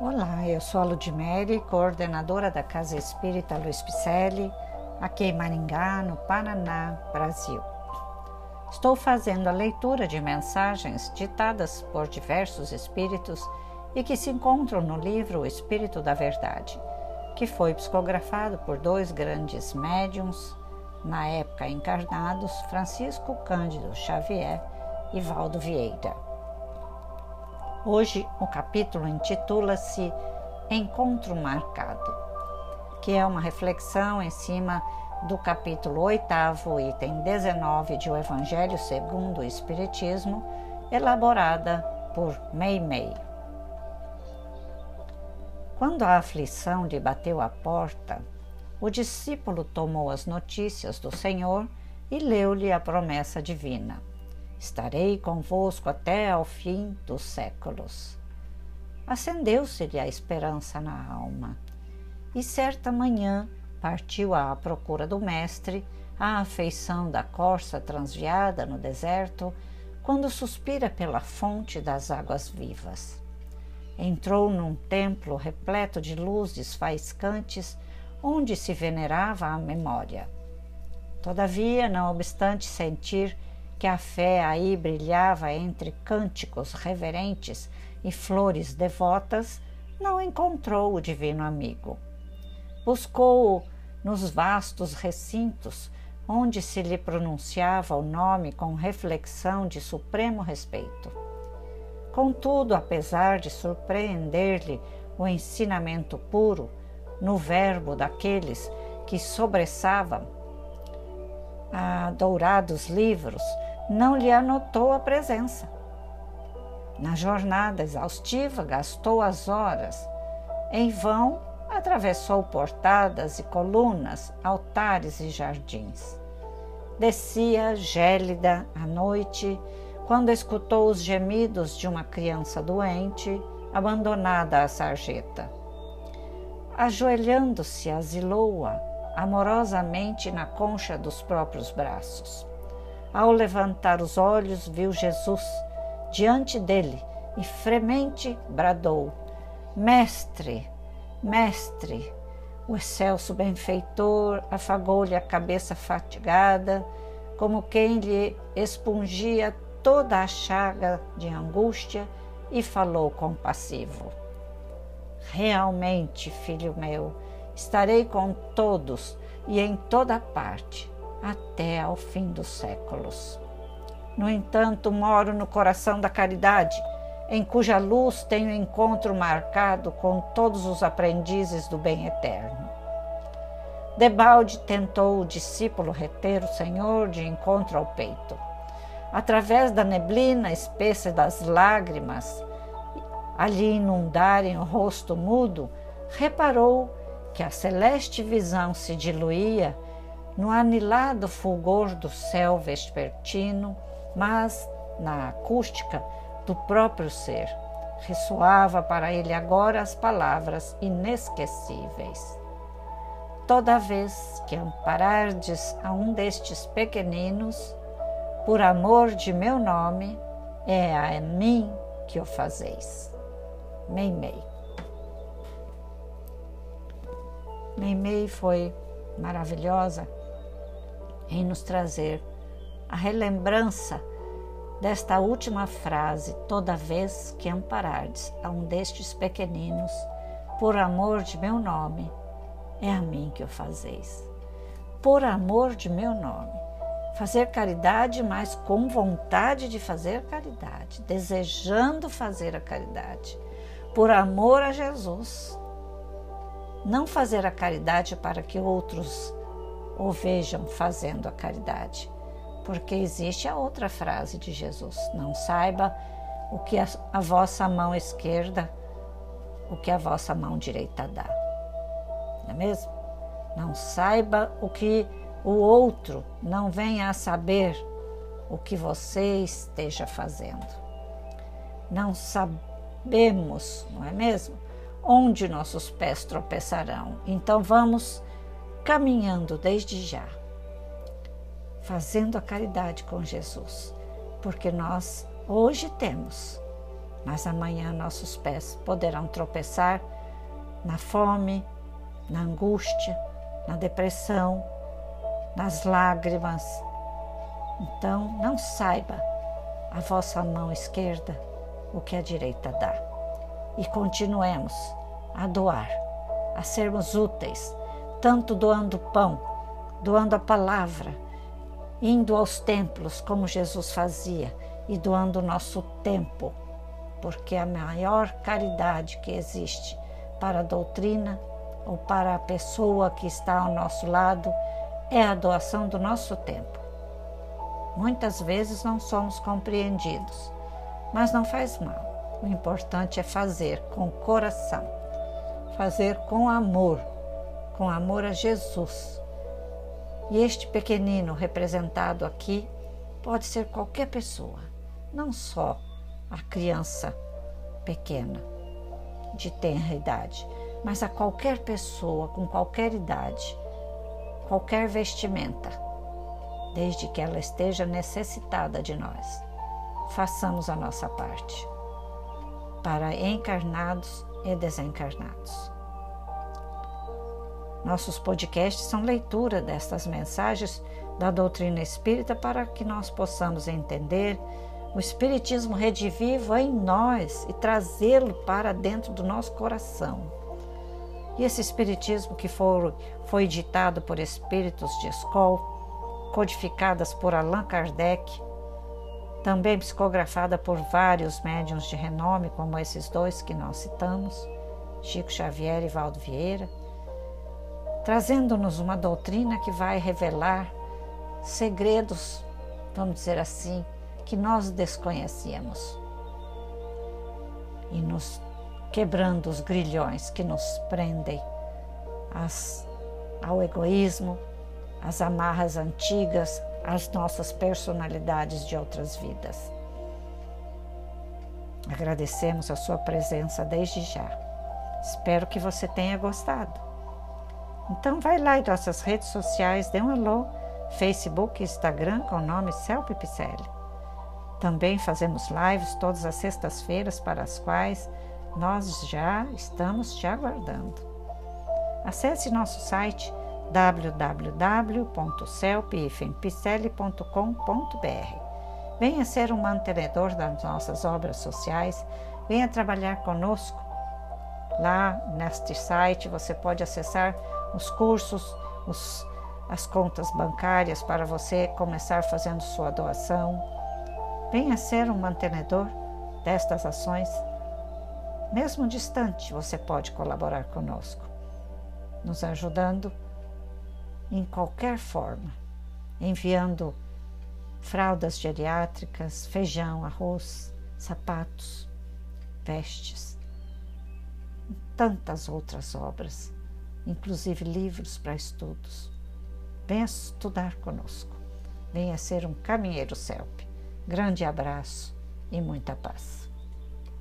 Olá, eu sou a Ludmere, coordenadora da Casa Espírita Luiz Picelli, aqui em Maringá, no Paraná, Brasil. Estou fazendo a leitura de mensagens ditadas por diversos espíritos e que se encontram no livro O Espírito da Verdade, que foi psicografado por dois grandes médiums, na época encarnados, Francisco Cândido Xavier e Valdo Vieira. Hoje o capítulo intitula-se Encontro Marcado, que é uma reflexão em cima do capítulo 8, item 19 de O Evangelho segundo o Espiritismo, elaborada por Mei Mei. Quando a aflição lhe bateu à porta, o discípulo tomou as notícias do Senhor e leu-lhe a promessa divina. Estarei convosco até ao fim dos séculos. Acendeu-se-lhe a esperança na alma, e certa manhã partiu à procura do Mestre, à afeição da corça transviada no deserto, quando suspira pela fonte das águas vivas. Entrou num templo repleto de luzes faiscantes, onde se venerava a memória. Todavia, não obstante sentir que a fé aí brilhava entre cânticos reverentes e flores devotas, não encontrou o divino amigo. Buscou-o nos vastos recintos, onde se lhe pronunciava o nome com reflexão de supremo respeito. Contudo, apesar de surpreender-lhe o ensinamento puro no verbo daqueles que sobressavam a dourados livros, não lhe anotou a presença. Na jornada exaustiva, gastou as horas. Em vão, atravessou portadas e colunas, altares e jardins. Descia, gélida, à noite, quando escutou os gemidos de uma criança doente, abandonada à sarjeta. Ajoelhando-se, asilou-a amorosamente na concha dos próprios braços. Ao levantar os olhos, viu Jesus diante dele e fremente bradou: Mestre, mestre! O excelso benfeitor afagou-lhe a cabeça fatigada, como quem lhe expungia toda a chaga de angústia, e falou compassivo: Realmente, filho meu, estarei com todos e em toda parte até ao fim dos séculos. No entanto, moro no coração da caridade, em cuja luz tenho encontro marcado com todos os aprendizes do bem eterno. Debalde tentou o discípulo reter o Senhor de encontro ao peito. Através da neblina espessa das lágrimas, ali inundarem o rosto mudo, reparou que a celeste visão se diluía no anilado fulgor do céu vespertino, mas na acústica do próprio ser. Ressoava para ele agora as palavras inesquecíveis. Toda vez que amparardes a um destes pequeninos, por amor de meu nome, é a mim que o fazeis. Meimei. Meimei foi maravilhosa em nos trazer a relembrança desta última frase: toda vez que amparardes a um destes pequeninos, por amor de meu nome, é a mim que o fazeis. Por amor de meu nome. Fazer caridade, mas com vontade de fazer caridade, desejando fazer a caridade, por amor a Jesus. Não fazer a caridade para que outros o vejam fazendo a caridade. Porque existe a outra frase de Jesus: Não saiba o que a, a vossa mão esquerda, o que a vossa mão direita dá. Não é mesmo? Não saiba o que o outro não venha a saber o que você esteja fazendo. Não sabemos, não é mesmo? Onde nossos pés tropeçarão. Então vamos caminhando desde já, fazendo a caridade com Jesus, porque nós hoje temos mas amanhã nossos pés poderão tropeçar na fome, na angústia, na depressão, nas lágrimas. Então, não saiba a vossa mão esquerda o que a direita dá. E continuemos a doar, a sermos úteis, tanto doando pão, doando a palavra, indo aos templos como Jesus fazia e doando o nosso tempo, porque a maior caridade que existe para a doutrina ou para a pessoa que está ao nosso lado é a doação do nosso tempo. Muitas vezes não somos compreendidos, mas não faz mal. O importante é fazer com coração, fazer com amor, com amor a Jesus. E este pequenino representado aqui pode ser qualquer pessoa, não só a criança pequena, de tenra idade, mas a qualquer pessoa com qualquer idade, qualquer vestimenta, desde que ela esteja necessitada de nós. Façamos a nossa parte para encarnados e desencarnados. Nossos podcasts são leitura destas mensagens da doutrina espírita para que nós possamos entender o Espiritismo redivivo em nós e trazê-lo para dentro do nosso coração. E esse Espiritismo que for, foi ditado por espíritos de escola, codificadas por Allan Kardec, também psicografada por vários médiuns de renome, como esses dois que nós citamos, Chico Xavier e Valdo Vieira, trazendo-nos uma doutrina que vai revelar segredos, vamos dizer assim, que nós desconhecíamos e nos quebrando os grilhões que nos prendem ao egoísmo, às amarras antigas, às nossas personalidades de outras vidas. Agradecemos a sua presença desde já. Espero que você tenha gostado. Então vai lá em nossas redes sociais, dê um alô, Facebook e Instagram com o nome Celpe Picelli. Também fazemos lives todas as sextas-feiras para as quais nós já estamos te aguardando. Acesse nosso site www.celpifempicelli.com.br. Venha ser um mantenedor das nossas obras sociais, venha trabalhar conosco. Lá neste site você pode acessar os cursos, os, as contas bancárias para você começar fazendo sua doação. Venha ser um mantenedor destas ações. Mesmo distante, você pode colaborar conosco, nos ajudando em qualquer forma, enviando fraldas geriátricas, feijão, arroz, sapatos, vestes, tantas outras obras, inclusive livros para estudos. Venha estudar conosco. Venha ser um caminheiro CELP. Grande abraço e muita paz.